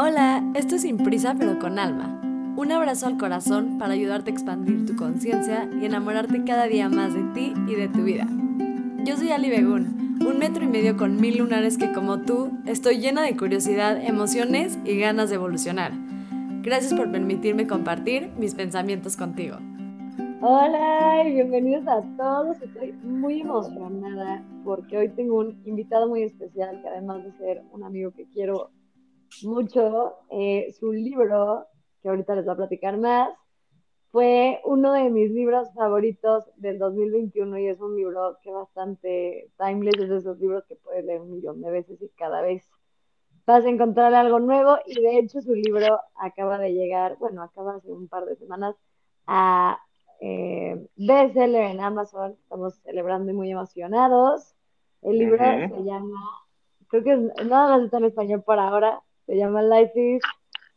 Hola, esto es Sin Prisa pero con Alma. Un abrazo al corazón para ayudarte a expandir tu conciencia y enamorarte cada día más de ti y de tu vida. Yo soy Ali Begun, un metro y medio con mil lunares que como tú estoy llena de curiosidad, emociones y ganas de evolucionar. Gracias por permitirme compartir mis pensamientos contigo. Hola y bienvenidos a todos. Estoy muy emocionada porque hoy tengo un invitado muy especial que además de ser un amigo que quiero mucho, eh, su libro, que ahorita les voy a platicar más, fue uno de mis libros favoritos del 2021 y es un libro que bastante timeless, es de esos libros que puedes leer un millón de veces y cada vez vas a encontrar algo nuevo. Y de hecho su libro acaba de llegar, bueno, acaba hace un par de semanas a eh, bestseller en Amazon, estamos celebrando y muy emocionados. El libro se llama, creo que nada más está en español por ahora, se llama Life is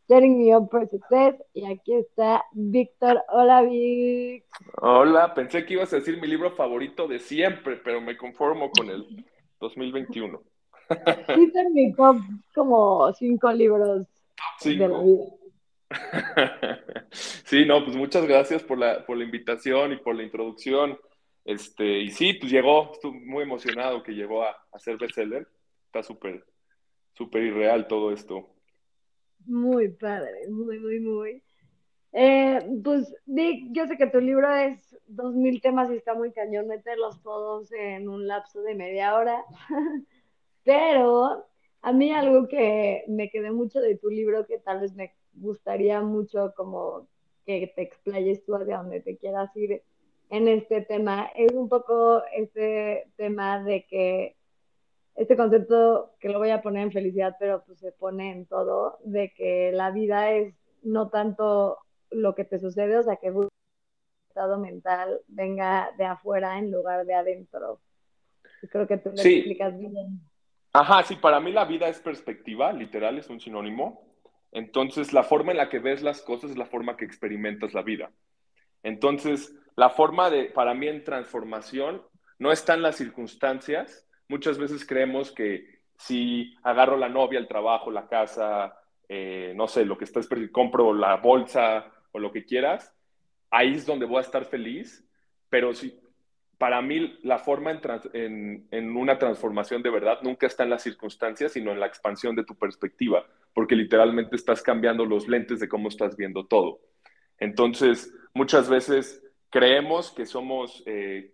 Setting Me Up for Success. Y aquí está Víctor. Hola, Vic. Hola, pensé que ibas a decir mi libro favorito de siempre, pero me conformo con el 2021. Sí, en mi top como cinco libros cinco. de la vida. Sí, no, pues muchas gracias por la, por la invitación y por la introducción. Este, y sí, pues llegó, estoy muy emocionado que llegó a, a ser bestseller. Está súper, súper irreal todo esto. Muy padre, muy, muy, muy. Eh, pues, Vic, yo sé que tu libro es dos mil temas y está muy cañón meterlos todos en un lapso de media hora, pero a mí algo que me quedé mucho de tu libro que tal vez me gustaría mucho como que te explayes tú hacia donde te quieras ir en este tema, es un poco este tema de que este concepto que lo voy a poner en felicidad, pero pues se pone en todo, de que la vida es no tanto lo que te sucede, o sea, que el estado mental venga de afuera en lugar de adentro. creo que tú lo explicas bien. Ajá, sí, para mí la vida es perspectiva, literal, es un sinónimo. Entonces, la forma en la que ves las cosas es la forma que experimentas la vida. Entonces, la forma de, para mí en transformación, no está en las circunstancias, muchas veces creemos que si agarro la novia, el trabajo, la casa, eh, no sé, lo que estás, compro la bolsa o lo que quieras, ahí es donde voy a estar feliz, pero si, para mí la forma en, una transformación de verdad nunca está en las circunstancias, sino en la expansión de tu perspectiva, porque literalmente estás cambiando los lentes de cómo estás viendo todo. Entonces, muchas veces creemos que somos eh,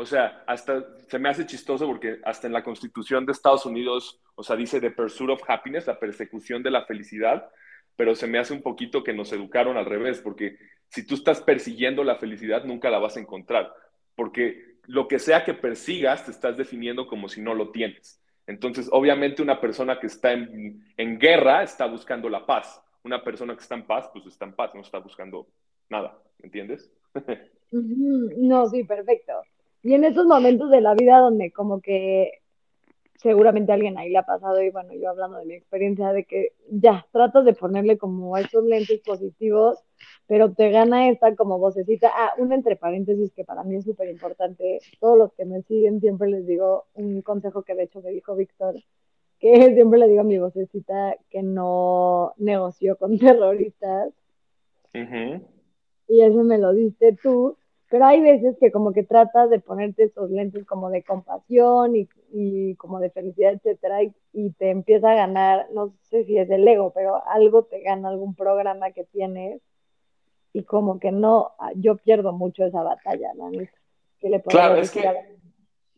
o sea, hasta se me hace chistoso porque hasta en la Constitución de Estados Unidos, o sea, dice the pursuit of happiness, la persecución de la felicidad, pero se me hace un poquito que nos educaron al revés, porque si tú estás persiguiendo la felicidad, nunca la vas a encontrar, porque lo que sea que persigas, te estás definiendo como si no lo tienes. Entonces, obviamente una persona que está en, en guerra está buscando la paz. Una persona que está en paz, pues está en paz, no está buscando nada, ¿me entiendes? No, sí, perfecto. Y en esos momentos de la vida donde como que seguramente alguien ahí le ha pasado y bueno, yo hablando de mi experiencia de que ya tratas de ponerle como esos lentes positivos, pero te gana esta como vocecita. Ah, un entre paréntesis que para mí es súper importante. Todos los que me siguen siempre les digo un consejo que de hecho me dijo Víctor, que siempre le digo a mi vocecita que no negoció con terroristas. Y eso me lo diste tú pero hay veces que como que tratas de ponerte esos lentes como de compasión y, y como de felicidad, etcétera, y, te empieza a ganar, no sé si es el ego, pero algo te gana algún programa que tienes y como que no, yo pierdo mucho esa batalla, ¿no? claro, es que,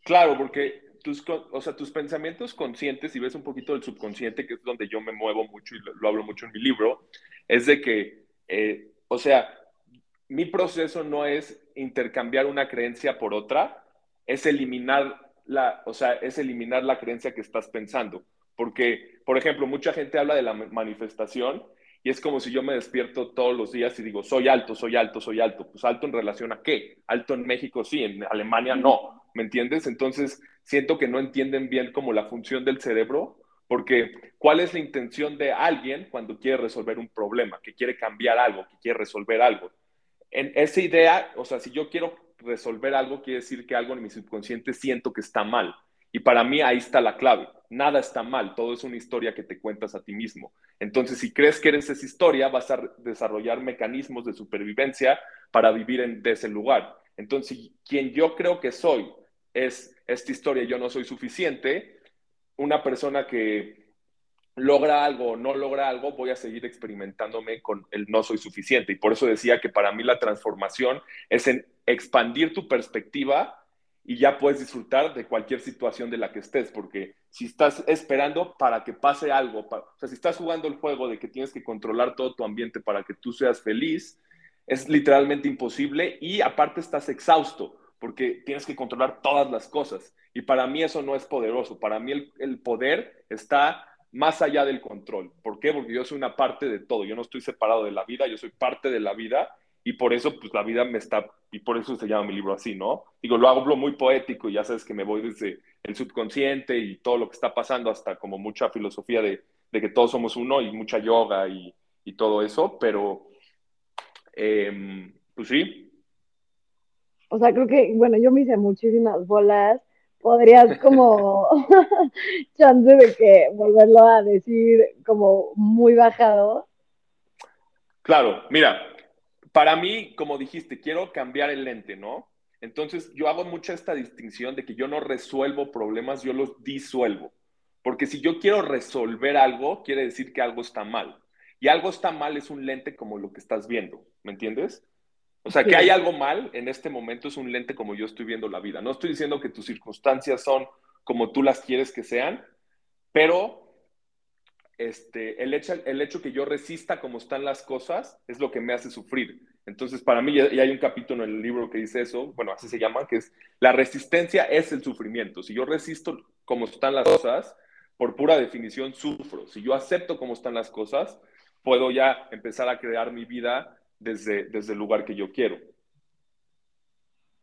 claro, porque tus, o sea, tus pensamientos conscientes, y ves un poquito del subconsciente, que es donde yo me muevo mucho y lo, hablo mucho en mi libro, es de que, eh, o sea, mi proceso no es intercambiar una creencia por otra, es eliminar la, o sea, es eliminar la creencia que estás pensando. Porque, por ejemplo, mucha gente habla de la manifestación y es como si yo me despierto todos los días y digo, soy alto, soy alto, soy alto. Pues alto en relación a qué? Alto en México sí, en Alemania no. ¿Me entiendes? Entonces, siento que no entienden bien como la función del cerebro, porque ¿cuál es la intención de alguien cuando quiere resolver un problema, que quiere cambiar algo, que quiere resolver algo? En esa idea, o sea, si yo quiero resolver algo, quiere decir que algo en mi subconsciente siento que está mal. Y para mí ahí está la clave. Nada está mal, todo es una historia que te cuentas a ti mismo. Entonces, si crees que eres esa historia, vas a desarrollar mecanismos de supervivencia para vivir en ese lugar. Entonces, quien yo creo que soy es esta historia, yo no soy suficiente, una persona que logra algo o no logra algo, voy a seguir experimentándome con el no soy suficiente. Y por eso decía que para mí la transformación es en expandir tu perspectiva y ya puedes disfrutar de cualquier situación de la que estés, porque si estás esperando para que pase algo, o sea, si estás jugando el juego de que tienes que controlar todo tu ambiente para que tú seas feliz, es literalmente imposible y aparte estás exhausto, porque tienes que controlar todas las cosas. Y para mí eso no es poderoso, para mí el, poder está más allá del control. ¿Por qué? Porque yo soy una parte de todo, yo no estoy separado de la vida, yo soy parte de la vida y por eso pues la vida me está, y por eso se llama mi libro así, ¿no? Digo, lo hago muy poético y ya sabes que me voy desde el subconsciente y todo lo que está pasando hasta como mucha filosofía de, que todos somos uno y mucha yoga y, y todo eso, pero eh, pues sí. O sea, creo que, bueno, yo me hice muchísimas bolas podrías como chance de que volverlo a decir como muy bajado. Claro, mira, para mí, como dijiste, quiero cambiar el lente, ¿no? Entonces yo hago mucha esta distinción de que yo no resuelvo problemas, yo los disuelvo. Porque si yo quiero resolver algo, quiere decir que algo está mal. Y algo está mal es un lente como lo que estás viendo, ¿me entiendes? O sea, que hay algo mal en este momento es un lente como yo estoy viendo la vida. No estoy diciendo que tus circunstancias son como tú las quieres que sean, pero este, el, hecho, el hecho que yo resista como están las cosas es lo que me hace sufrir. Entonces, para mí, y hay un capítulo en el libro que dice eso, bueno, así se llama, que es la resistencia es el sufrimiento. Si yo resisto como están las cosas, por pura definición sufro. Si yo acepto cómo están las cosas, puedo ya empezar a crear mi vida desde, desde el lugar que yo quiero.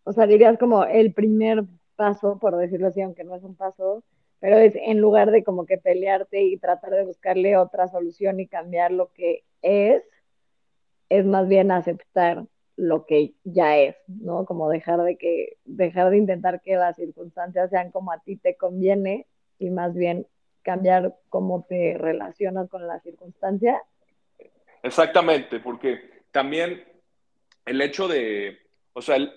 O sea, dirías como el primer paso, por decirlo así, aunque no es un paso, pero es en lugar de como que pelearte y tratar de buscarle otra solución y cambiar lo que es, es más bien aceptar lo que ya es, ¿no? Como dejar de que, dejar de intentar que las circunstancias sean como a ti te conviene y más bien cambiar cómo te relacionas con la circunstancia. Exactamente, porque también el hecho de, o sea, el,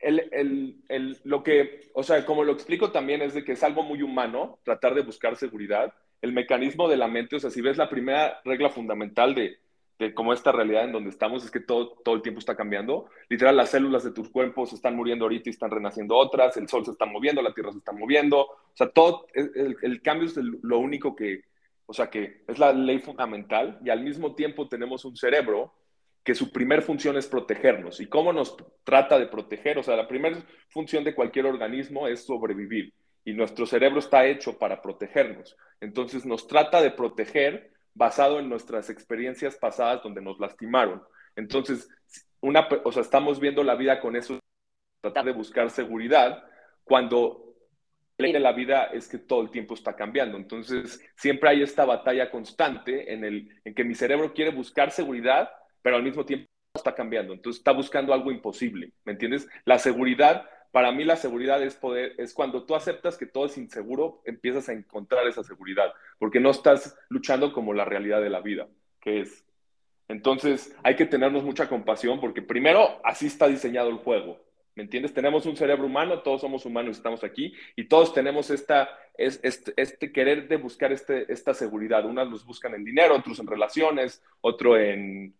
el, el, lo que, o sea, como lo explico también es de que es algo muy humano tratar de buscar seguridad. El mecanismo de la mente, o sea, si ves la primera regla fundamental de, de cómo esta realidad en donde estamos es que todo, todo el tiempo está cambiando. Literal, las células de tus cuerpos se están muriendo ahorita y están renaciendo otras, el sol se está moviendo, la tierra se está moviendo. O sea, todo, el, el cambio es lo único que, o sea, que es la ley fundamental y al mismo tiempo tenemos un cerebro que su primer función es protegernos. ¿Y cómo nos trata de proteger? O sea, la primera función de cualquier organismo es sobrevivir y nuestro cerebro está hecho para protegernos. Entonces nos trata de proteger basado en nuestras experiencias pasadas donde nos lastimaron. Entonces, una, o sea, estamos viendo la vida con eso, tratar de buscar seguridad, cuando la vida es que todo el tiempo está cambiando. Entonces, siempre hay esta batalla constante en, el, en que mi cerebro quiere buscar seguridad, pero al mismo tiempo está cambiando. Entonces, está buscando algo imposible, ¿me entiendes? La seguridad, para mí la seguridad es poder, es cuando tú aceptas que todo es inseguro, empiezas a encontrar esa seguridad, porque no estás luchando como la realidad de la vida, que es. Entonces, hay que tenernos mucha compasión, porque primero, así está diseñado el juego. ¿Me entiendes? Tenemos un cerebro humano, todos somos humanos, estamos aquí y todos tenemos esta, este, este, querer de buscar este, esta seguridad. Unas los buscan en dinero, otros en relaciones, otro en,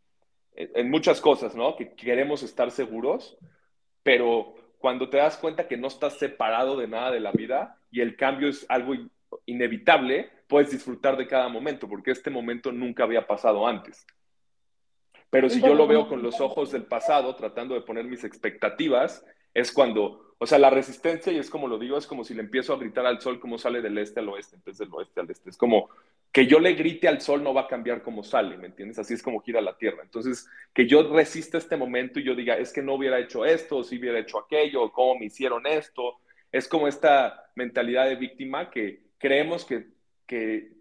en muchas cosas, ¿no? Que queremos estar seguros, pero cuando te das cuenta que no estás separado de nada de la vida y el cambio es algo inevitable, puedes disfrutar de cada momento, porque este momento nunca había pasado antes. Pero si yo lo veo con los ojos del pasado, tratando de poner mis expectativas, es cuando, o sea, la resistencia, y es como lo digo, es como si le empiezo a gritar al sol cómo sale del este al oeste, en vez del oeste al este. Es como que yo le grite al sol no va a cambiar cómo sale, ¿me entiendes? Así es como gira la Tierra. Entonces, que yo resista este momento y yo diga, es que no hubiera hecho esto, o si hubiera hecho aquello, o cómo me hicieron esto. Es como esta mentalidad de víctima que creemos que, que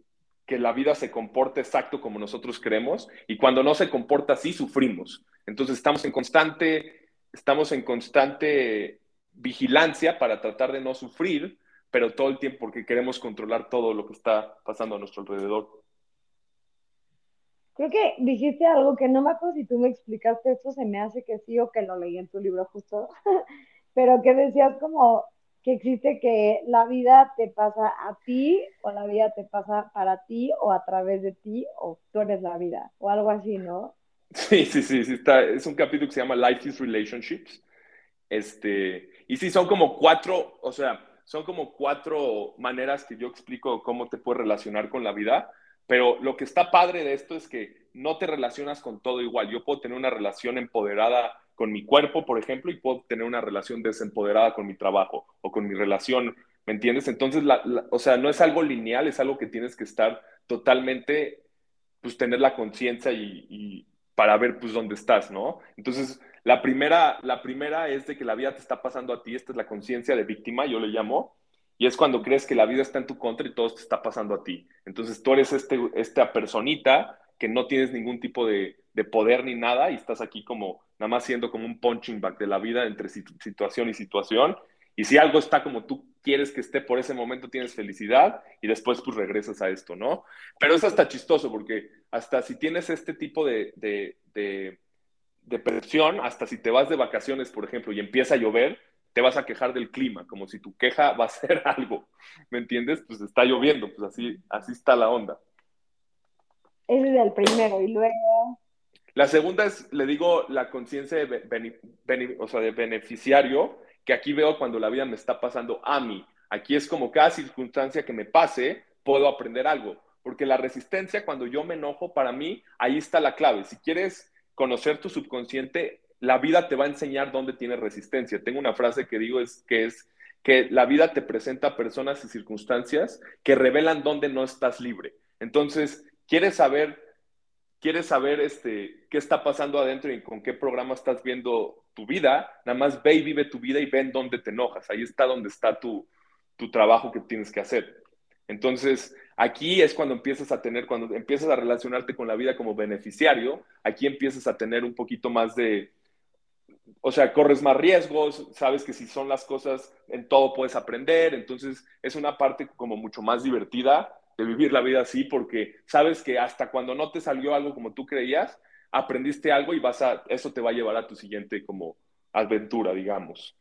que la vida se comporte exacto como nosotros creemos y cuando no se comporta así sufrimos. Entonces estamos en constante, estamos en constante vigilancia para tratar de no sufrir, pero todo el tiempo porque queremos controlar todo lo que está pasando a nuestro alrededor. Creo que dijiste algo que no me acuerdo si tú me explicaste esto, se me hace que sí o que lo leí en tu libro justo, pero que decías como que existe que la vida te pasa a ti o la vida te pasa para ti o a través de ti o tú eres la vida o algo así, ¿no? Sí, sí, sí, sí está, es un capítulo que se llama Life is Relationships. Este, y sí, son como cuatro, o sea, son como cuatro maneras que yo explico cómo te puedes relacionar con la vida, pero lo que está padre de esto es que no te relacionas con todo igual. Yo puedo tener una relación empoderada con mi cuerpo, por ejemplo, y puedo tener una relación desempoderada con mi trabajo o con mi relación, ¿me entiendes? Entonces, o sea, no es algo lineal, es algo que tienes que estar totalmente, pues tener la conciencia y, para ver, pues, dónde estás, ¿no? Entonces, la primera, la primera es de que la vida te está pasando a ti, esta es la conciencia de víctima, yo le llamo, y es cuando crees que la vida está en tu contra y todo te está pasando a ti. Entonces, tú eres este, esta personita que no tienes ningún tipo de, poder ni nada y estás aquí como nada más siendo como un punching bag de la vida entre situación y situación. Y si algo está como tú quieres que esté por ese momento, tienes felicidad y después pues regresas a esto, ¿no? Pero eso está chistoso porque hasta si tienes este tipo de, de, de, percepción, hasta si te vas de vacaciones, por ejemplo, y empieza a llover, te vas a quejar del clima, como si tu queja va a ser algo, ¿me entiendes? Pues está lloviendo, pues así, así está la onda. Ese es el primero. Y luego. La segunda es, le digo, la conciencia de, o sea, de beneficiario, que aquí veo cuando la vida me está pasando a mí. Aquí es como cada circunstancia que me pase, puedo aprender algo. Porque la resistencia, cuando yo me enojo, para mí, ahí está la clave. Si quieres conocer tu subconsciente, la vida te va a enseñar dónde tiene resistencia. Tengo una frase que digo es que es que la vida te presenta personas y circunstancias que revelan dónde no estás libre. Entonces, ¿Quieres saber, quieres saber este, qué está pasando adentro y con qué programa estás viendo tu vida? Nada más ve y vive tu vida y ven dónde te enojas. Ahí está donde está tu, tu trabajo que tienes que hacer. Entonces, aquí es cuando empiezas a tener, cuando empiezas a relacionarte con la vida como beneficiario, aquí empiezas a tener un poquito más de, o sea, corres más riesgos, sabes que si son las cosas, en todo puedes aprender, entonces es una parte como mucho más divertida de vivir la vida así porque sabes que hasta cuando no te salió algo como tú creías, aprendiste algo y vas a, eso te va a llevar a tu siguiente como aventura, digamos.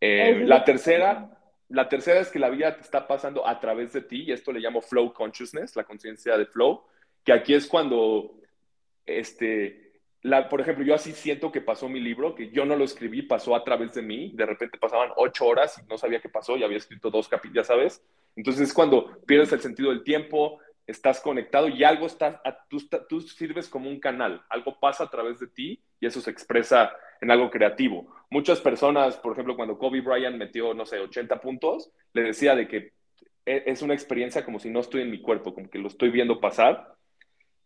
Eh, la tercera, la tercera es que la vida te está pasando a través de ti y esto le llamo flow consciousness, la conciencia de flow, que aquí es cuando, este, la, por ejemplo, yo así siento que pasó mi libro, que yo no lo escribí, pasó a través de mí, de repente pasaban ocho horas y no sabía qué pasó y había escrito dos capítulos, ya sabes, entonces es cuando pierdes el sentido del tiempo, estás conectado y algo está, tú, tú sirves como un canal, algo pasa a través de ti y eso se expresa en algo creativo. Muchas personas, por ejemplo, cuando Kobe Bryant metió, no sé, 80 puntos, le decía de que e, es una experiencia como si no estoy en mi cuerpo, como que lo estoy viendo pasar.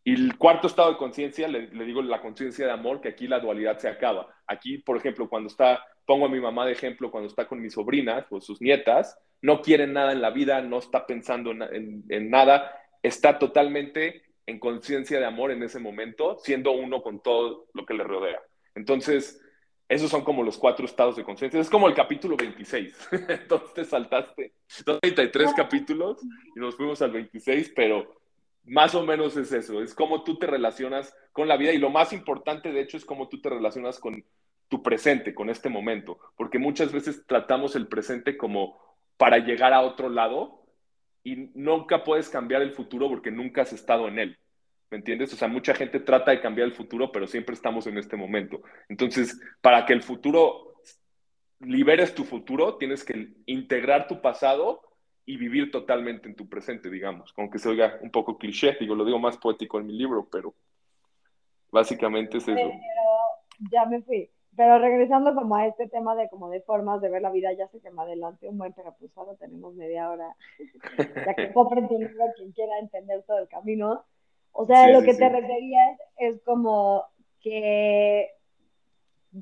Y el cuarto estado de conciencia, le, digo la conciencia de amor, que aquí la dualidad se acaba. Aquí, por ejemplo, cuando está, pongo a mi mamá de ejemplo, cuando está con mis sobrinas o sus nietas, no quiere nada en la vida, no está pensando en, nada, está totalmente en conciencia de amor en ese momento, siendo uno con todo lo que le rodea. Entonces, esos son como los cuatro estados de conciencia. Es como el capítulo 26. Entonces te saltaste 33 capítulos y nos fuimos al 26, pero más o menos es eso. Es cómo tú te relacionas con la vida y lo más importante, de hecho, es cómo tú te relacionas con tu presente, con este momento. Porque muchas veces tratamos el presente como para llegar a otro lado y nunca puedes cambiar el futuro porque nunca has estado en él. ¿Me entiendes? O sea, mucha gente trata de cambiar el futuro, pero siempre estamos en este momento. Entonces, para que el futuro, liberes tu futuro, tienes que integrar tu pasado y vivir totalmente en tu presente, digamos. Como que se oiga un poco cliché, digo, lo digo más poético en mi libro, pero básicamente es eso. Pero ya me fui. Pero regresando como a este tema de como de formas de ver la vida, ya sé que me adelante un buen, pero pues ahora tenemos media hora, ya que compren tu libro quien quiera entender todo el camino. O sea, lo que te referías es como que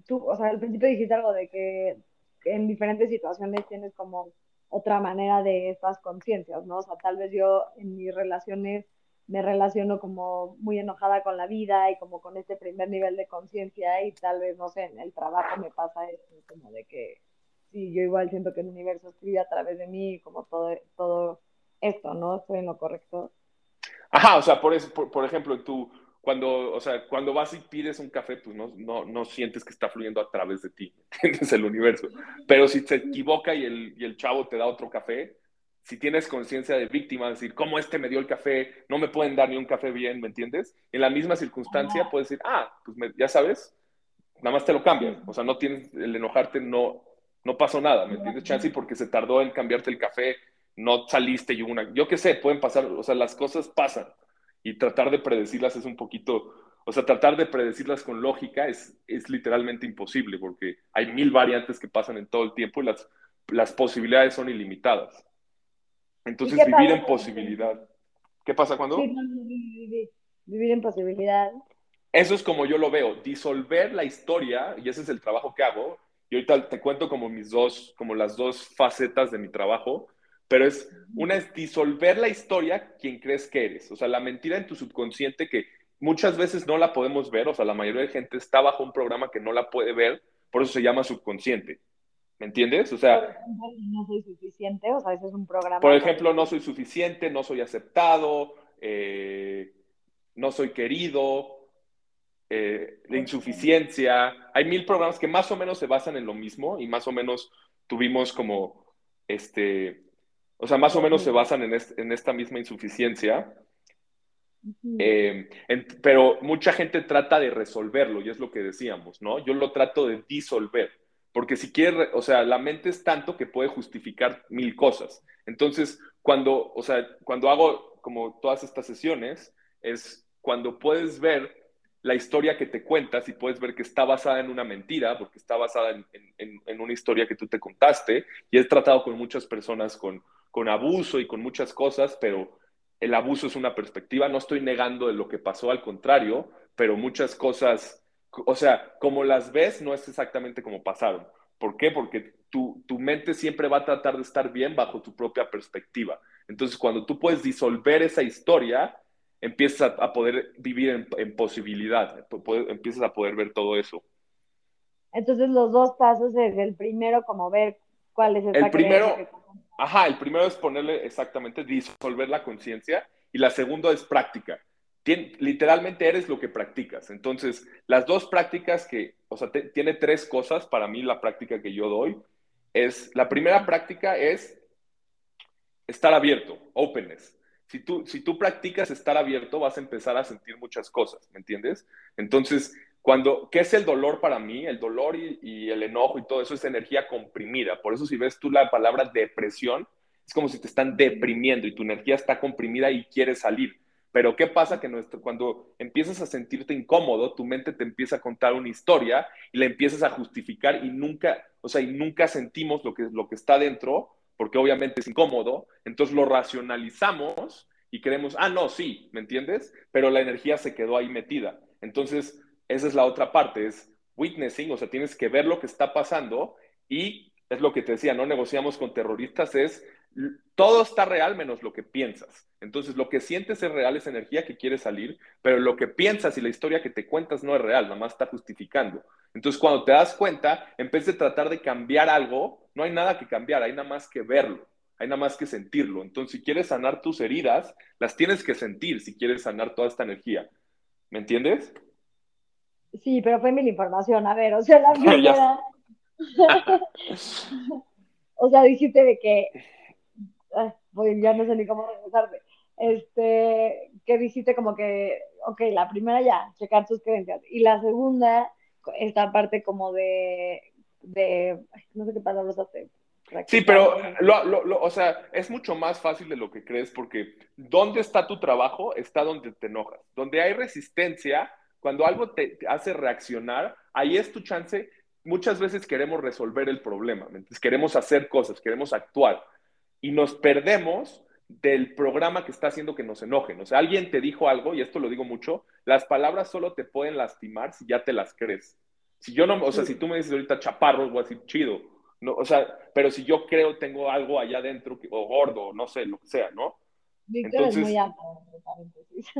tú, o sea, al principio dijiste algo de que en diferentes situaciones tienes como otra manera de estas conciencias, ¿no? O sea, tal vez yo en mis relaciones me relaciono como muy enojada con la vida y como con este primer nivel de conciencia y tal vez, no sé, en el trabajo me pasa esto, como de que sí, yo igual siento que el universo escribe a través de mí, como todo, todo esto, ¿no? Estoy en lo correcto. Ajá, o sea, por, eso, por, ejemplo, tú, cuando, o sea, cuando vas y pides un café, pues no, no, no sientes que está fluyendo a través de ti, ¿entiendes? El universo. Pero si se equivoca y el, y el chavo te da otro café, si tienes conciencia de víctima, decir, ¿cómo este me dio el café? No me pueden dar ni un café bien, ¿me entiendes? En la misma circunstancia puedes decir, ah, pues ya sabes, nada más te lo cambian. O sea, no tienes, el enojarte no, no pasó nada, ¿me entiendes? Chansey porque se tardó en cambiarte el café, no saliste y una, yo qué sé, pueden pasar, o sea, las cosas pasan y tratar de predecirlas es un poquito, o sea, tratar de predecirlas con lógica es, es literalmente imposible porque hay mil variantes que pasan en todo el tiempo y las, las posibilidades son ilimitadas. Entonces, vivir en posibilidad. ¿Qué pasa cuando? vivir, vivir en posibilidad. Eso es como yo lo veo, disolver la historia, y ese es el trabajo que hago, y ahorita te cuento como mis dos, como las dos facetas de mi trabajo, pero es, una es disolver la historia quien crees que eres, o sea, la mentira en tu subconsciente que muchas veces no la podemos ver, o sea, la mayoría de gente está bajo un programa que no la puede ver, por eso se llama subconsciente. ¿Me entiendes? O sea, no soy suficiente, o sea, ese es un programa. Por ejemplo, no soy suficiente, no soy aceptado, eh, no soy querido, eh, la insuficiencia. Hay mil programas que más o menos se basan en lo mismo y más o menos tuvimos como, este, o sea, más o menos se basan en, en esta misma insuficiencia. Eh, pero mucha gente trata de resolverlo y es lo que decíamos, ¿no? Yo lo trato de disolver porque si quiere, o sea, la mente es tanto que puede justificar mil cosas. Entonces, cuando, o sea, cuando hago como todas estas sesiones, es cuando puedes ver la historia que te cuentas y puedes ver que está basada en una mentira, porque está basada en, en, una historia que tú te contaste, y he tratado con muchas personas con, con abuso y con muchas cosas, pero el abuso es una perspectiva, no estoy negando de lo que pasó, al contrario, pero muchas cosas o sea, como las ves, no es exactamente como pasaron. ¿Por qué? Porque tu, tu, mente siempre va a tratar de estar bien bajo tu propia perspectiva. Entonces, cuando tú puedes disolver esa historia, empiezas a, poder vivir en, en posibilidad, empiezas a poder ver todo eso. Entonces, los dos pasos es el primero, como ver cuál es el primero. Ajá, el primero es ponerle exactamente, disolver la conciencia, y la segunda es práctica literalmente eres lo que practicas. Entonces, las dos prácticas que, o sea, tiene tres cosas para mí la práctica que yo doy. Es, la primera práctica es estar abierto, openness. Si tú, si tú practicas estar abierto, vas a empezar a sentir muchas cosas, ¿me entiendes? Entonces, cuando, ¿qué es el dolor para mí? El dolor y, y el enojo y todo eso es energía comprimida. Por eso si ves tú la palabra depresión, es como si te están deprimiendo y tu energía está comprimida y quiere salir. Pero ¿qué pasa? Que nuestro, cuando empiezas a sentirte incómodo, tu mente te empieza a contar una historia y la empiezas a justificar y nunca, o sea, y nunca sentimos lo que, lo que está dentro, porque obviamente es incómodo, entonces lo racionalizamos y creemos, ah, no, sí, ¿me entiendes? Pero la energía se quedó ahí metida. Entonces, esa es la otra parte, es witnessing, o sea, tienes que ver lo que está pasando y es lo que te decía, no negociamos con terroristas, es todo está real menos lo que piensas. Entonces, lo que sientes es real, es energía que quiere salir, pero lo que piensas y la historia que te cuentas no es real, nada más está justificando. Entonces, cuando te das cuenta, en vez de tratar de cambiar algo, no hay nada que cambiar, hay nada más que verlo, hay nada más que sentirlo. Entonces, si quieres sanar tus heridas, las tienes que sentir si quieres sanar toda esta energía. ¿Me entiendes? Sí, pero fue mil información. A ver, o sea, la primera... o sea, dijiste de que pues ya no sé ni cómo regresarme. Este, que dijiste como que, ok, la primera ya, checar tus creencias. Y la segunda, esta parte como de, de no sé qué palabras hace. Sí, pero, lo, lo, o sea, es mucho más fácil de lo que crees porque donde está tu trabajo está donde te enojas. Donde hay resistencia, cuando algo te, hace reaccionar, ahí es tu chance. Muchas veces queremos resolver el problema, queremos hacer cosas, queremos actuar y nos perdemos del programa que está haciendo que nos enojen. O sea, alguien te dijo algo, y esto lo digo mucho, las palabras solo te pueden lastimar si ya te las crees. Si yo no, o sea, si tú me dices ahorita chaparro, voy a decir chido. No, o sea, pero si yo creo tengo algo allá adentro, o gordo, no sé, lo que sea, ¿no? Víctor es muy alto.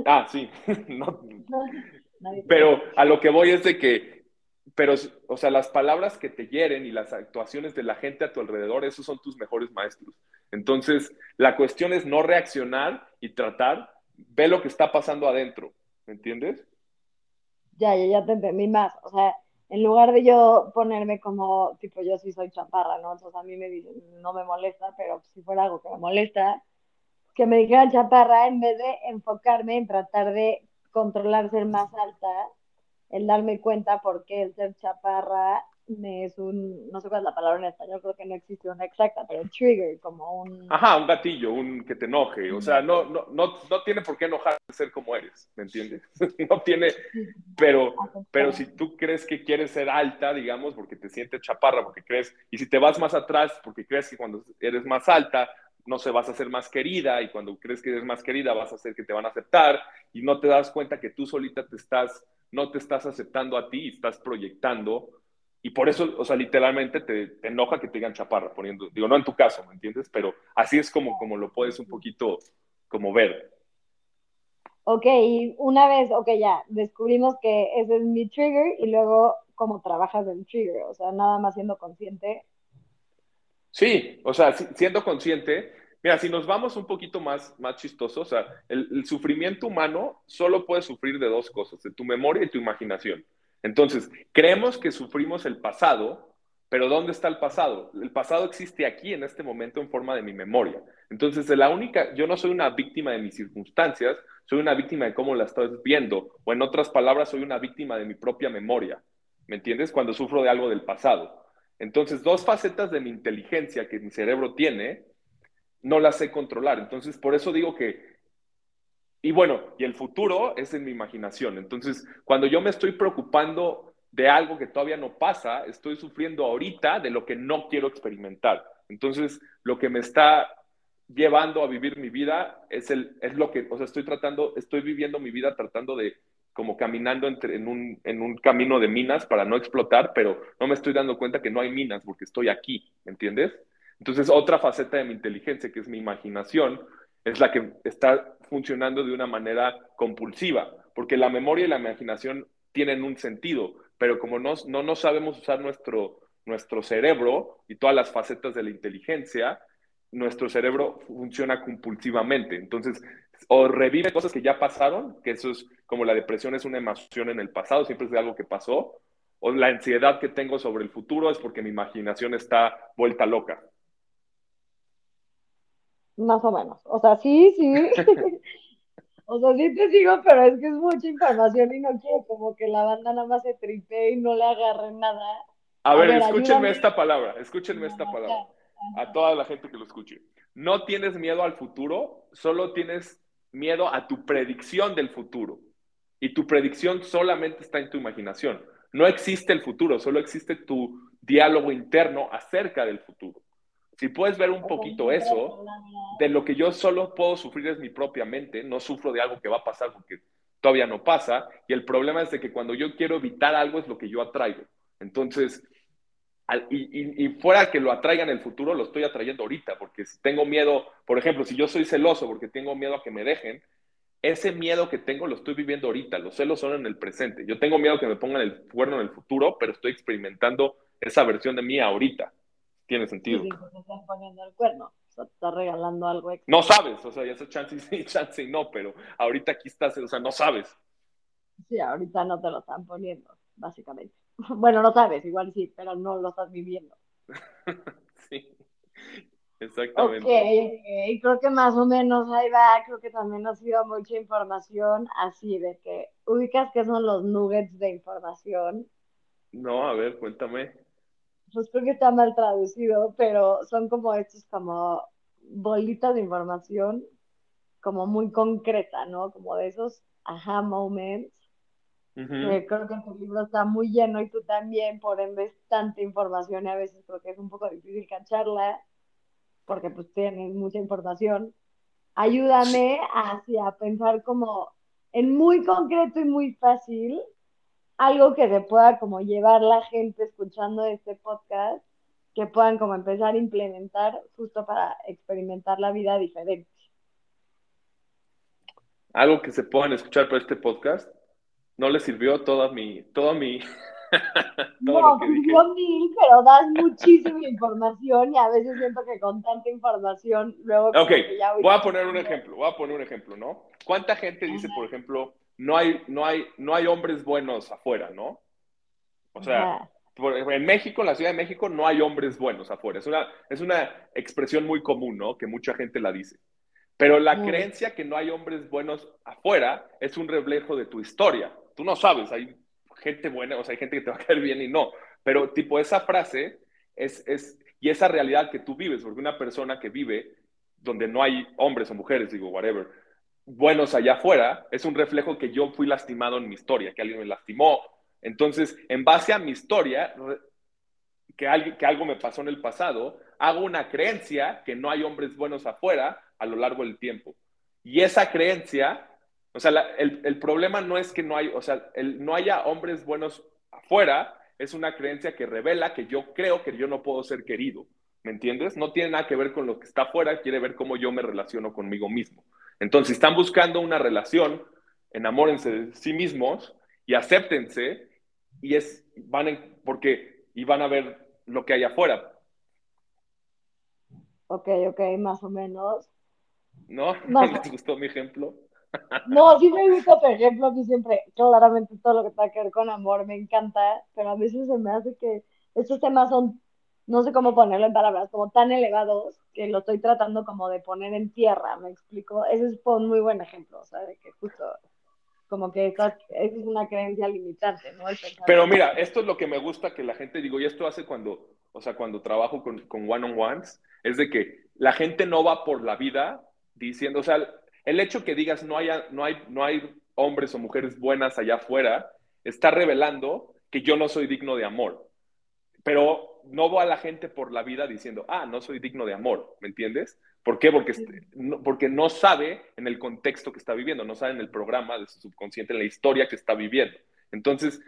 Ah, sí. pero a lo que voy es de que pero, o sea, las palabras que te hieren y las actuaciones de la gente a tu alrededor, esos son tus mejores maestros. Entonces, la cuestión es no reaccionar y tratar, ve lo que está pasando adentro, ¿me entiendes? Ya, ya, ya te entendí más. O sea, en lugar de yo ponerme como, tipo, yo sí soy chaparra, ¿no? Entonces a mí me dicen, no me molesta, pero si fuera algo que me molesta, que me dijeran chaparra en vez de enfocarme en tratar de controlar ser más alta, el darme cuenta por qué el ser chaparra me es un, no sé cuál es la palabra en español, creo que no existe una exacta, pero trigger, como un... Ajá, un gatillo, un que te enoje, o sea, no, no, no, no tiene por qué enojar ser como eres, ¿me entiendes? no tiene, pero, pero si tú crees que quieres ser alta, digamos, porque te sientes chaparra, porque crees, y si te vas más atrás, porque crees que cuando eres más alta, no se vas a hacer más querida, y cuando crees que eres más querida, vas a hacer que te van a aceptar, y no te das cuenta que tú solita te estás, no te estás aceptando a ti estás proyectando y por eso, o sea, literalmente te, enoja que te digan chaparra, poniendo, digo, no en tu caso, ¿me entiendes? Pero así es como, como lo puedes un poquito como ver. Ok, una vez, ok, ya, descubrimos que ese es mi trigger y luego cómo trabajas el trigger, o sea, nada más siendo consciente. Sí, o sea, siendo consciente, mira, si nos vamos un poquito más, más chistoso, o sea, el, el sufrimiento humano solo puede sufrir de dos cosas, de tu memoria y tu imaginación. Entonces, creemos que sufrimos el pasado, pero ¿dónde está el pasado? El pasado existe aquí en este momento en forma de mi memoria. Entonces, la única, yo no soy una víctima de mis circunstancias, soy una víctima de cómo la estoy viendo, o en otras palabras, soy una víctima de mi propia memoria. ¿Me entiendes? Cuando sufro de algo del pasado. Entonces, dos facetas de mi inteligencia que mi cerebro tiene, no las sé controlar. Entonces, por eso digo que y bueno, y el futuro es en mi imaginación. Entonces, cuando yo me estoy preocupando de algo que todavía no pasa, estoy sufriendo ahorita de lo que no quiero experimentar. Entonces, lo que me está llevando a vivir mi vida es, el, es lo que, o sea, estoy tratando, estoy viviendo mi vida tratando de, como caminando entre, en, un, en un camino de minas para no explotar, pero no me estoy dando cuenta que no hay minas porque estoy aquí, ¿entiendes? Entonces, otra faceta de mi inteligencia, que es mi imaginación, es la que está funcionando de una manera compulsiva, porque la memoria y la imaginación tienen un sentido, pero como no, no, no sabemos usar nuestro, nuestro cerebro y todas las facetas de la inteligencia, nuestro cerebro funciona compulsivamente. Entonces, o revive cosas que ya pasaron, que eso es como la depresión es una emoción en el pasado, siempre es de algo que pasó, o la ansiedad que tengo sobre el futuro es porque mi imaginación está vuelta loca. Más o menos. O sea, sí, sí. o sea, sí te sigo, pero es que es mucha información y no quiero como que la banda nada más se tripe y no le agarre nada. A, ver, escúchenme esta palabra, escúchenme esta palabra. A toda la gente que lo escuche. No tienes miedo al futuro, solo tienes miedo a tu predicción del futuro. Y tu predicción solamente está en tu imaginación. No existe el futuro, solo existe tu diálogo interno acerca del futuro. Si puedes ver un poquito eso, de lo que yo solo puedo sufrir es mi propia mente, no sufro de algo que va a pasar porque todavía no pasa, y el problema es de que cuando yo quiero evitar algo es lo que yo atraigo. Entonces, y, fuera que lo atraiga en el futuro, lo estoy atrayendo ahorita, porque si tengo miedo, por ejemplo, si yo soy celoso porque tengo miedo a que me dejen, ese miedo que tengo lo estoy viviendo ahorita, los celos son en el presente. Yo tengo miedo que me pongan el cuerno en el futuro, pero estoy experimentando esa versión de mí ahorita tiene sentido. Sí, porque estás poniendo el cuerno. O sea, te estás regalando algo extra. No sabes, o sea, ya esa chance sí, chance y no, pero ahorita aquí estás, o sea, no sabes. Sí, ahorita no te lo están poniendo, básicamente. Bueno, no sabes, igual sí, pero no lo estás viviendo. sí, exactamente. Ok, creo que más o menos ahí va, creo que también ha sido mucha información así de que ubicas que son los nuggets de información. No, a ver, cuéntame pues creo que está mal traducido, pero son como estos como bolitas de información como muy concreta, ¿no? Como de esos aha moments. Creo que tu libro está muy lleno y tú también, por ende es tanta información y a veces creo que es un poco difícil cacharla porque pues tienes mucha información. Ayúdame hacia pensar como en muy concreto y muy fácil algo que se pueda como llevar la gente escuchando este podcast, que puedan como empezar a implementar justo para experimentar la vida diferente. Algo que se puedan escuchar para este podcast, no les sirvió toda mi, toda mi, no, yo mil, pero das muchísima información y a veces siento que con tanta información luego... Ok, voy, a poner un ejemplo, voy a poner un ejemplo, ¿no? ¿Cuánta gente dice, por ejemplo, no hay, no, hay, no hay hombres buenos afuera, ¿no? O sea, en México, en la Ciudad de México, no hay hombres buenos afuera. Es una, es una expresión muy común, ¿no? Que mucha gente la dice. Pero la creencia que no hay hombres buenos afuera es un reflejo de tu historia. Tú no sabes, hay gente buena, o sea, hay gente que te va a caer bien y no. Pero tipo, esa frase es, es, y esa realidad que tú vives, porque una persona que vive donde no hay hombres o mujeres, digo, whatever, buenos allá afuera, es un reflejo que yo fui lastimado en mi historia, que alguien me lastimó. Entonces, en base a mi historia, que, que algo me pasó en el pasado, hago una creencia que no hay hombres buenos afuera a lo largo del tiempo. Y esa creencia, o sea, el, el, problema no es que no hay, o sea, el, no haya hombres buenos afuera, es una creencia que revela que yo creo que yo no puedo ser querido. ¿Me entiendes? No tiene nada que ver con lo que está afuera, quiere ver cómo yo me relaciono conmigo mismo. Entonces, si están buscando una relación, enamórense de sí mismos y acéptense y es, van en, porque, y van a ver lo que hay afuera. Ok, ok, más o menos. ¿No? ¿No les gustó mi ejemplo? No, sí me gusta tu ejemplo, a mí siempre, claramente todo lo que tenga que ver con amor me encanta, pero a veces se me hace que estos temas son, no sé cómo ponerlo en palabras, como tan elevados que lo estoy tratando como de poner en tierra, ¿me explico? Ese es un muy buen ejemplo, o sea, de que justo como que esa, es una creencia limitante, ¿no? Pero mira, esto es lo que me gusta que la gente, digo, y esto hace cuando, o sea, cuando trabajo con, con one-on-ones, es de que la gente no va por la vida diciendo, o sea, el hecho que digas no, haya, no, hay, no hay hombres o mujeres buenas allá afuera, está revelando que yo no soy digno de amor. Pero no va a la gente por la vida diciendo, ah, no soy digno de amor, ¿me entiendes? ¿Por qué? Porque, no, porque no sabe en el contexto que está viviendo, no sabe en el programa de su subconsciente, en la historia que está viviendo. Entonces,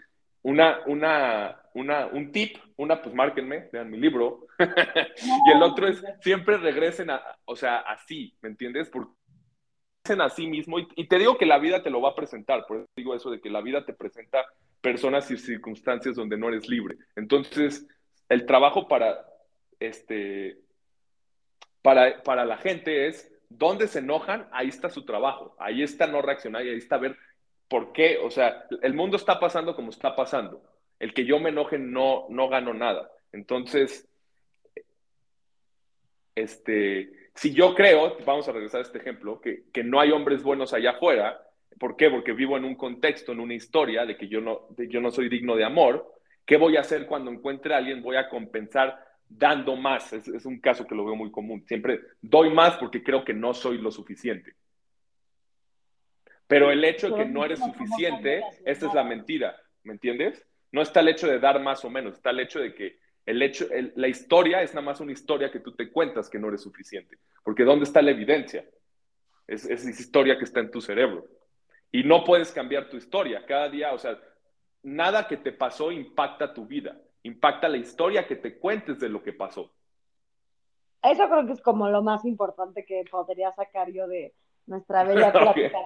una, una, una, un tip, una, pues márquenme, vean mi libro, y el otro es, siempre regresen a, o sea, así, ¿me entiendes? Porque a sí mismo, y, te digo que la vida te lo va a presentar, por eso digo eso de que la vida te presenta personas y circunstancias donde no eres libre. Entonces, el trabajo para, este, para, para la gente es, ¿dónde se enojan? Ahí está su trabajo, ahí está no reaccionar y ahí está ver por qué, o sea, el mundo está pasando como está pasando. El que yo me enoje no, no gano nada. Entonces, este, si yo creo, vamos a regresar a este ejemplo, que, que no hay hombres buenos allá afuera, ¿por qué? Porque vivo en un contexto, en una historia de que yo no, yo no soy digno de amor. ¿Qué voy a hacer cuando encuentre a alguien? Voy a compensar dando más. Es, es, un caso que lo veo muy común. Siempre doy más porque creo que no soy lo suficiente. Pero el hecho de que no eres suficiente, esta es la mentira, ¿me entiendes? No está el hecho de dar más o menos, está el hecho de que el hecho, la historia es nada más una historia que tú te cuentas que no eres suficiente. Porque ¿dónde está la evidencia? Es, es historia que está en tu cerebro. Y no puedes cambiar tu historia. Cada día, o sea, nada que te pasó impacta tu vida impacta la historia que te cuentes de lo que pasó. Eso creo que es como lo más importante que podría sacar yo de nuestra bella plática.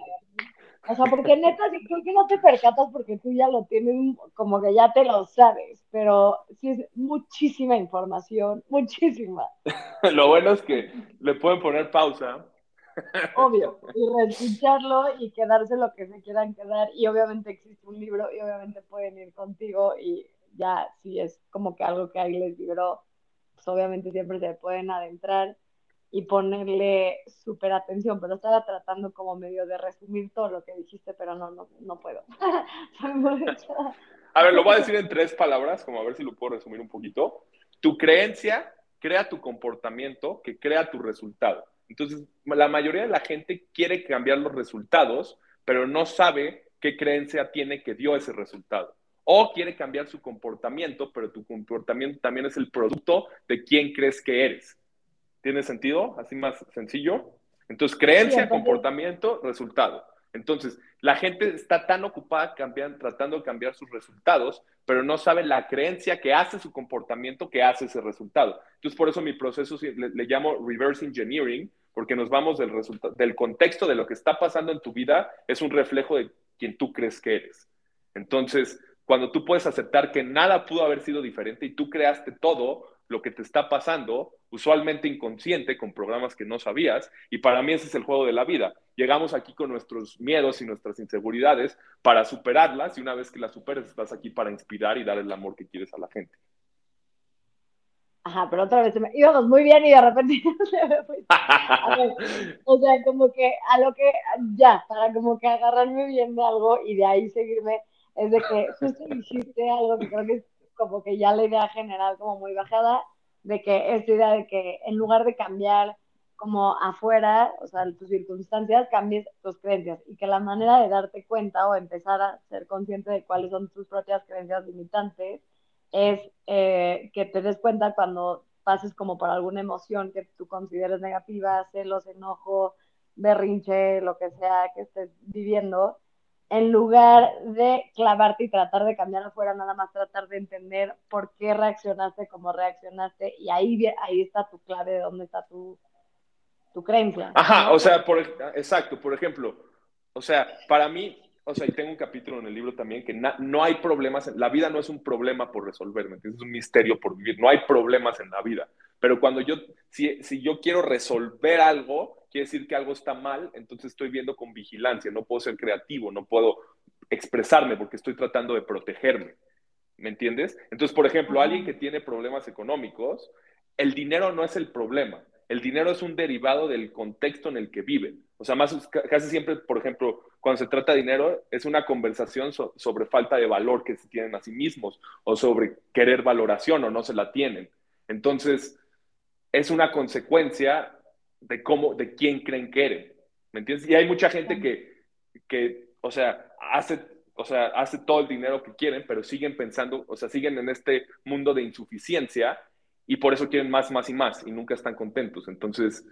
O sea, porque neta, creo que no te percatas porque tú ya lo tienes, como que ya te lo sabes, pero sí es muchísima información, muchísima. lo bueno es que le pueden poner pausa. Obvio, y reescucharlo y quedarse lo que se quieran quedar. Y obviamente existe un libro y obviamente pueden ir contigo y ya si es como que algo que ahí les vibró, pues obviamente siempre se pueden adentrar y ponerle súper atención, pero estaba tratando como medio de resumir todo lo que dijiste, pero no, no, no puedo. a ver, lo voy a decir en tres palabras, como a ver si lo puedo resumir un poquito. Tu creencia crea tu comportamiento que crea tu resultado. Entonces, la mayoría de la gente quiere cambiar los resultados, pero no sabe qué creencia tiene que dio ese resultado o quiere cambiar su comportamiento, pero tu comportamiento también es el producto de quién crees que eres. ¿Tiene sentido? Así más sencillo. Entonces, creencia, comportamiento, resultado. Entonces, la gente está tan ocupada cambiando, tratando de cambiar sus resultados, pero no sabe la creencia que hace su comportamiento que hace ese resultado. Entonces, por eso mi proceso le, le llamo reverse engineering, porque nos vamos del, del contexto de lo que está pasando en tu vida, es un reflejo de quien tú crees que eres. Entonces, cuando tú puedes aceptar que nada pudo haber sido diferente y tú creaste todo lo que te está pasando, usualmente inconsciente, con programas que no sabías, y para mí ese es el juego de la vida. Llegamos aquí con nuestros miedos y nuestras inseguridades para superarlas, y una vez que las superes, estás aquí para inspirar y dar el amor que quieres a la gente. Ajá, pero otra vez íbamos muy bien y de repente o sea, como que a lo que ya, para como que agarrarme bien de algo y de ahí seguirme, es de que justo dijiste algo que creo que como que ya la idea general como muy bajada, de que esta idea de que en lugar de cambiar como afuera, o sea, tus circunstancias, cambies tus creencias y que la manera de darte cuenta o empezar a ser consciente de cuáles son tus propias creencias limitantes es eh, que te des cuenta cuando pases como por alguna emoción que tú consideres negativa, celos, enojo, berrinche, lo que sea que estés viviendo, en lugar de clavarte y tratar de cambiar afuera, nada más tratar de entender por qué reaccionaste como reaccionaste y ahí, ahí está tu clave de dónde está tu, tu creencia. Ajá, o sea, por, exacto, por ejemplo, o sea, para mí o sea, y tengo un capítulo en el libro también que no hay problemas, la vida no es un problema por resolverme, Es un misterio por vivir, no hay problemas en la vida. Pero cuando yo, si, si yo quiero resolver algo, quiere decir que algo está mal, entonces estoy viendo con vigilancia, no puedo ser creativo, no puedo expresarme porque estoy tratando de protegerme. ¿Me entiendes? Entonces, por ejemplo, alguien que tiene problemas económicos, el dinero no es el problema, el dinero es un derivado del contexto en el que viven. O sea, más casi siempre, por ejemplo, cuando se trata de dinero, es una conversación sobre falta de valor que se tienen a sí mismos o sobre querer valoración o no se la tienen. Entonces, es una consecuencia de cómo, de quién creen que eres. ¿Me entiendes? Y hay mucha gente que, que o sea, hace, o sea, hace todo el dinero que quieren, pero siguen pensando, o sea, siguen en este mundo de insuficiencia y por eso quieren más, más y más y nunca están contentos. Entonces,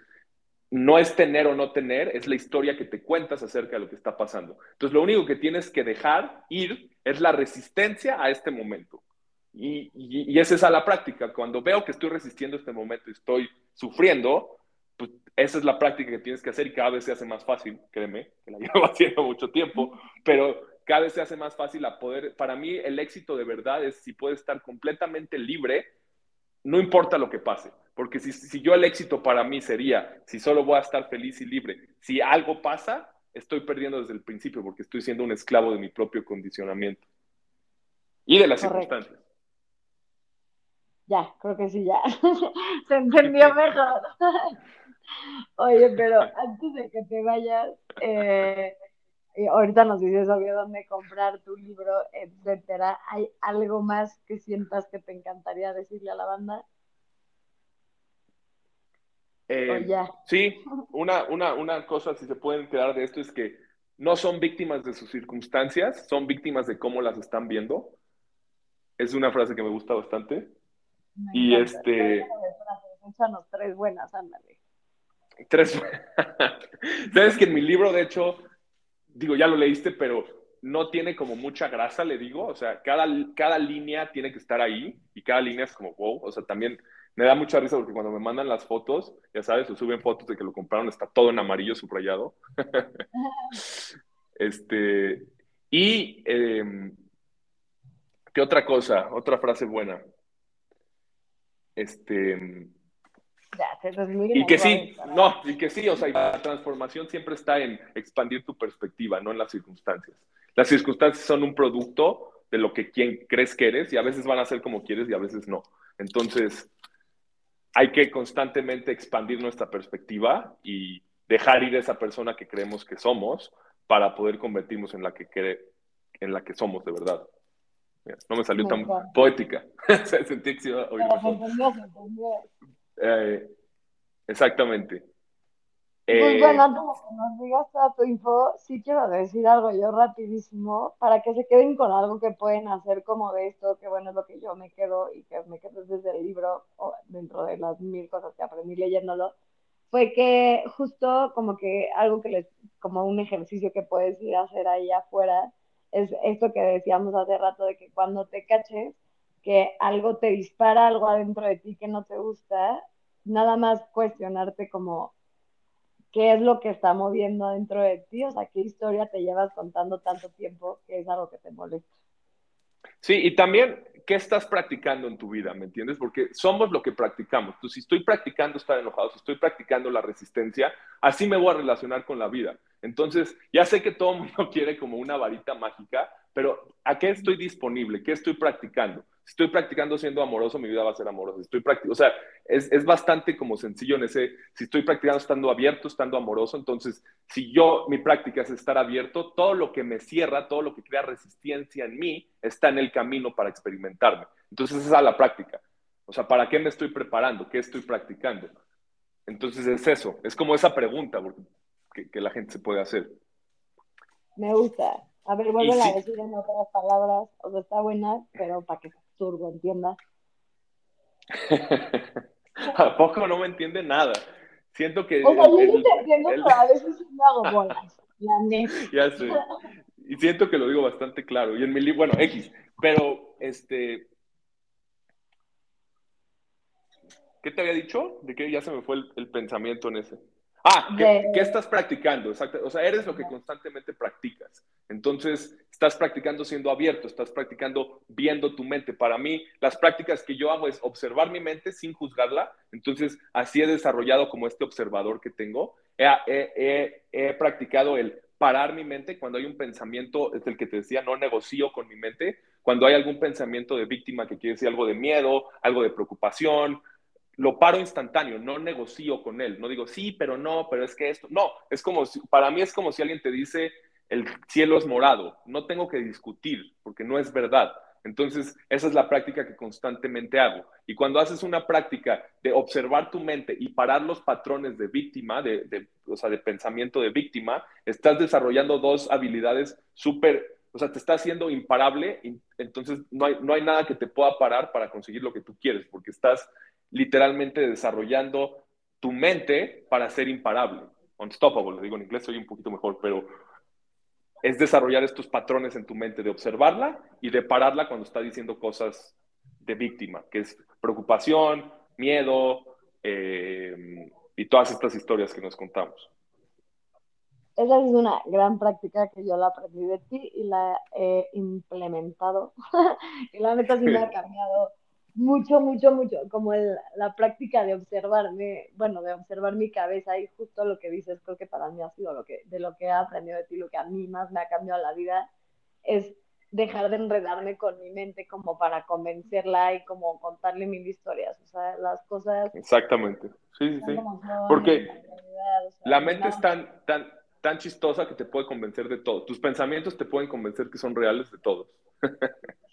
no es tener o no tener, es la historia que te cuentas acerca de lo que está pasando. Entonces, lo único que tienes que dejar ir es la resistencia a este momento. Y, y, esa es a la práctica. Cuando veo que estoy resistiendo este momento y estoy sufriendo, pues esa es la práctica que tienes que hacer y cada vez se hace más fácil, créeme, que la llevo haciendo mucho tiempo, pero cada vez se hace más fácil a poder, para mí el éxito de verdad es si puedes estar completamente libre, no importa lo que pase. Porque si, yo el éxito para mí sería, si solo voy a estar feliz y libre, si algo pasa, estoy perdiendo desde el principio porque estoy siendo un esclavo de mi propio condicionamiento y de las circunstancias. Ya, creo que sí, ya. Se entendió mejor. Oye, pero antes de que te vayas, eh, ahorita nos dices obvio dónde comprar tu libro, etcétera. ¿Hay algo más que sientas que te encantaría decirle a la banda? Eh, sí, una, una, una cosa, si se pueden quedar de esto, es que no son víctimas de sus circunstancias, son víctimas de cómo las están viendo. Es una frase que me gusta bastante. y este... Échanos tres buenas, ándale. Tres Sabes que en mi libro, de hecho, digo, ya lo leíste, pero no tiene como mucha grasa, le digo. O sea, cada, cada línea tiene que estar ahí y cada línea es como, wow. O sea, también me da mucha risa porque cuando me mandan las fotos, ya sabes, o suben fotos de que lo compraron, está todo en amarillo subrayado. este, y, em, ¿qué otra cosa? Otra frase buena. Este, y que sí, no, y que sí, o sea, la transformación siempre está en expandir tu perspectiva, no en las circunstancias. Las circunstancias son un producto de lo que quien crees que eres y a veces van a ser como quieres y a veces no. Entonces, hay que constantemente expandir nuestra perspectiva y dejar ir a esa persona que creemos que somos para poder convertirnos en la que, en la que somos de verdad. no me salió tan poética. Sentí que se iba a oír eh, exactamente. Pues eh, bueno, antes de que nos digas toda tu info, sí quiero decir algo yo rapidísimo para que se queden con algo que pueden hacer como de esto, que bueno, es lo que yo me quedo y que me quedo desde el libro o dentro de las mil cosas que aprendí leyéndolo, fue que justo como que algo que les, como un ejercicio que puedes ir a hacer ahí afuera, es esto que decíamos hace rato de que cuando te caches que algo te dispara algo adentro de ti que no te gusta, nada más cuestionarte como qué es lo que está moviendo dentro de ti, o sea, qué historia te llevas contando tanto tiempo que es algo que te molesta. Sí, y también, ¿qué estás practicando en tu vida? ¿Me entiendes? Porque somos lo que practicamos. Entonces, si estoy practicando estar enojado, si estoy practicando la resistencia, así me voy a relacionar con la vida. Entonces, ya sé que todo el mundo quiere como una varita mágica, pero ¿a qué estoy disponible? ¿Qué estoy practicando? Si estoy practicando siendo amoroso, mi vida va a ser amorosa. estoy practicando, o sea, es, es, bastante como sencillo en ese, si estoy practicando estando abierto, estando amoroso, entonces, si yo, mi práctica es estar abierto, todo lo que me cierra, todo lo que crea resistencia en mí, está en el camino para experimentarme. Entonces, esa es la práctica. O sea, ¿para qué me estoy preparando? ¿Qué estoy practicando? Entonces, es eso, es como esa pregunta que, que la gente se puede hacer. Me gusta. A ver, vuelve a decir en otras palabras. O sea, está buena, pero para que Turbo entienda. ¿A poco no me entiende nada? Siento que. O sea, yo no te entiendo, pero a veces me hago bolas. La neta. Ya sé. Y siento que lo digo bastante claro. Y en mi libro, bueno, X. Pero, este. ¿Qué te había dicho? De que ya se me fue el, el pensamiento en ese. Ah, ¿qué, estás practicando? Exacto. O sea, eres lo que constantemente practicas. Entonces, estás practicando siendo abierto, estás practicando viendo tu mente. Para mí, las prácticas que yo hago es observar mi mente sin juzgarla. Entonces, así he desarrollado como este observador que tengo. He, practicado el parar mi mente cuando hay un pensamiento, es el que te decía, no negocio con mi mente. Cuando hay algún pensamiento de víctima que quiere decir algo de miedo, algo de preocupación, lo paro instantáneo, no negocio con él, no digo sí, pero no, pero es que esto, no, es como para mí es como si alguien te dice el cielo es morado, no tengo que discutir porque no es verdad. Entonces, esa es la práctica que constantemente hago. Y cuando haces una práctica de observar tu mente y parar los patrones de víctima, de, o sea, de pensamiento de víctima, estás desarrollando dos habilidades súper, o sea, te está haciendo imparable, entonces no hay, no hay nada que te pueda parar para conseguir lo que tú quieres, porque estás literalmente desarrollando tu mente para ser imparable. Unstoppable, lo digo en inglés, soy un poquito mejor, pero es desarrollar estos patrones en tu mente de observarla y de pararla cuando está diciendo cosas de víctima, que es preocupación, miedo eh, y todas estas historias que nos contamos. Esa es una gran práctica que yo la aprendí de ti y la he implementado. y la neta sí me ha cambiado mucho, mucho, mucho, como la práctica de observarme, bueno, de observar mi cabeza y justo lo que dices, creo que para mí ha sido lo que, de lo que he aprendido de ti, lo que a mí más me ha cambiado la vida, es dejar de enredarme con mi mente como para convencerla y como contarle mil historias, o sea, las cosas... Exactamente, sí, sí, sí, porque la mente es tan, tan, tan chistosa que te puede convencer de todo, tus pensamientos te pueden convencer que son reales de todos.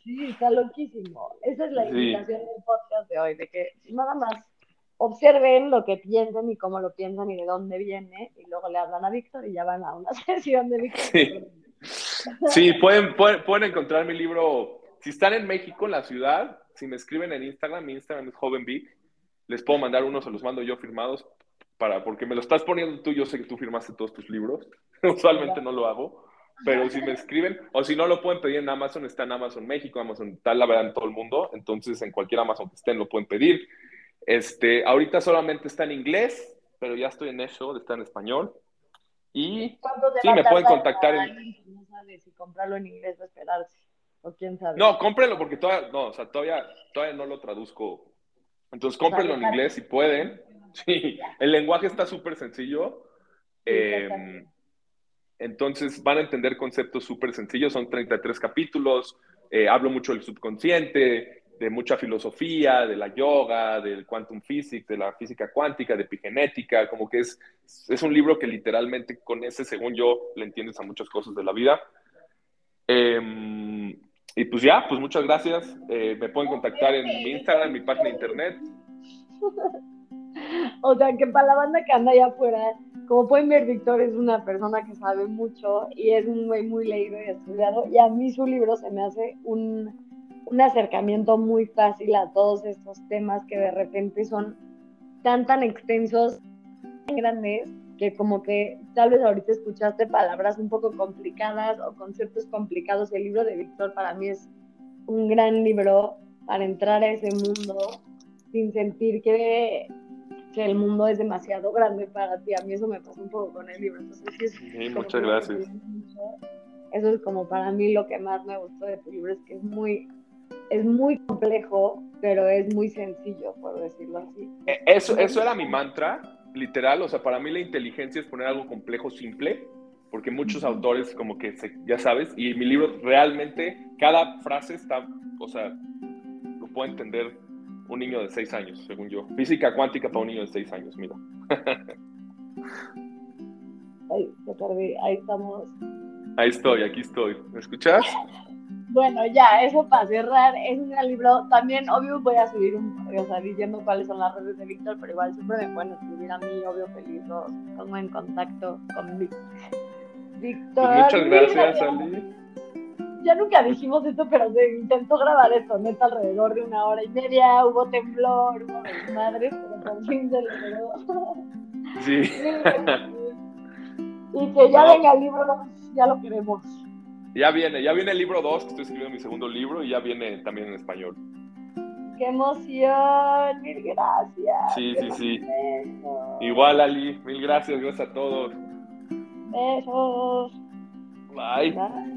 Sí, está loquísimo. Esa es la invitación del podcast de hoy, de que nada más observen lo que piensan y cómo lo piensan y de dónde viene, y luego le hablan a Víctor y ya van a una sesión de Víctor. Sí, pueden, pueden, encontrar mi libro, si están en México, en la ciudad, si me escriben en Instagram, mi Instagram es jovenvic, les puedo mandar unos, se los mando yo firmados, para, porque me lo estás poniendo tú, yo sé que tú firmaste todos tus libros, usualmente no lo hago, pero si me escriben, o si no lo pueden pedir en Amazon, está en Amazon México, Amazon tal, la verdad, en todo el mundo, entonces en cualquier Amazon que estén lo pueden pedir. Este, ahorita solamente está en inglés, pero ya estoy en eso, está en español. Y sí, me pueden contactar. En... No sabe si comprarlo en inglés o esperarse, o quién sabe. No, cómprenlo porque todavía, no, o sea, todavía, todavía no lo traduzco. Entonces, cómprenlo en inglés si pueden. Sí, el lenguaje está súper sencillo. Eh, entonces van a entender conceptos súper sencillos, son 33 capítulos, eh, hablo mucho del subconsciente, de mucha filosofía, de la yoga, del quantum physics, de la física cuántica, de epigenética, como que es, es un libro que literalmente con ese, según yo, le entiendes a muchas cosas de la vida. Em, y pues ya, pues muchas gracias. Eh, me pueden contactar en mi Instagram, en mi página de internet. O sea, que para la banda que anda allá afuera, como pueden ver, Víctor es una persona que sabe mucho y es muy, muy leído y estudiado. Y a mí su libro se me hace un, un acercamiento muy fácil a todos estos temas que de repente son tan, tan extensos, tan grandes, que como que tal vez ahorita escuchaste palabras un poco complicadas o conceptos complicados. El libro de Víctor para mí es un gran libro para entrar a ese mundo sin sentir que que el mundo es demasiado grande para ti. A mí eso me pasó un poco con el libro. Entonces, sí, muchas gracias. Eso es como para mí lo que más me gustó de tu libro, es que es muy, es muy complejo, pero es muy sencillo, por decirlo así. Eh, eso, eso era mi mantra, literal. O sea, para mí la inteligencia es poner algo complejo simple, porque muchos autores como que, se, ya sabes, y mi libro realmente, cada frase está, o sea, lo puede entender un niño de seis años, según yo. Física cuántica para un niño de seis años, mira. Ay, te perdí, ahí estamos. Ahí estoy, aquí estoy. ¿Me escuchas? Bueno, ya, eso para cerrar, es un gran libro. También, obvio, voy a subir un, o sea, diciendo cuáles son las redes de Víctor, pero igual siempre me pueden escribir a mí, obvio, feliz, los pongo en contacto con Víctor. Víctor. Pues muchas gracias, Ali. Ya nunca dijimos esto, pero se intentó grabar esto, neta, alrededor de una hora y media. Hubo temblor, hubo pero por fin se logró. Sí. y que ya No. venga el libro, ya lo queremos. Ya viene, ya viene el libro 2, que estoy escribiendo mi segundo libro, y ya viene también en español. ¡Qué emoción! ¡Mil gracias! Sí, ¡Qué sí, sí. Igual, Ali, mil gracias, gracias a todos. Besos. Bye. Bye.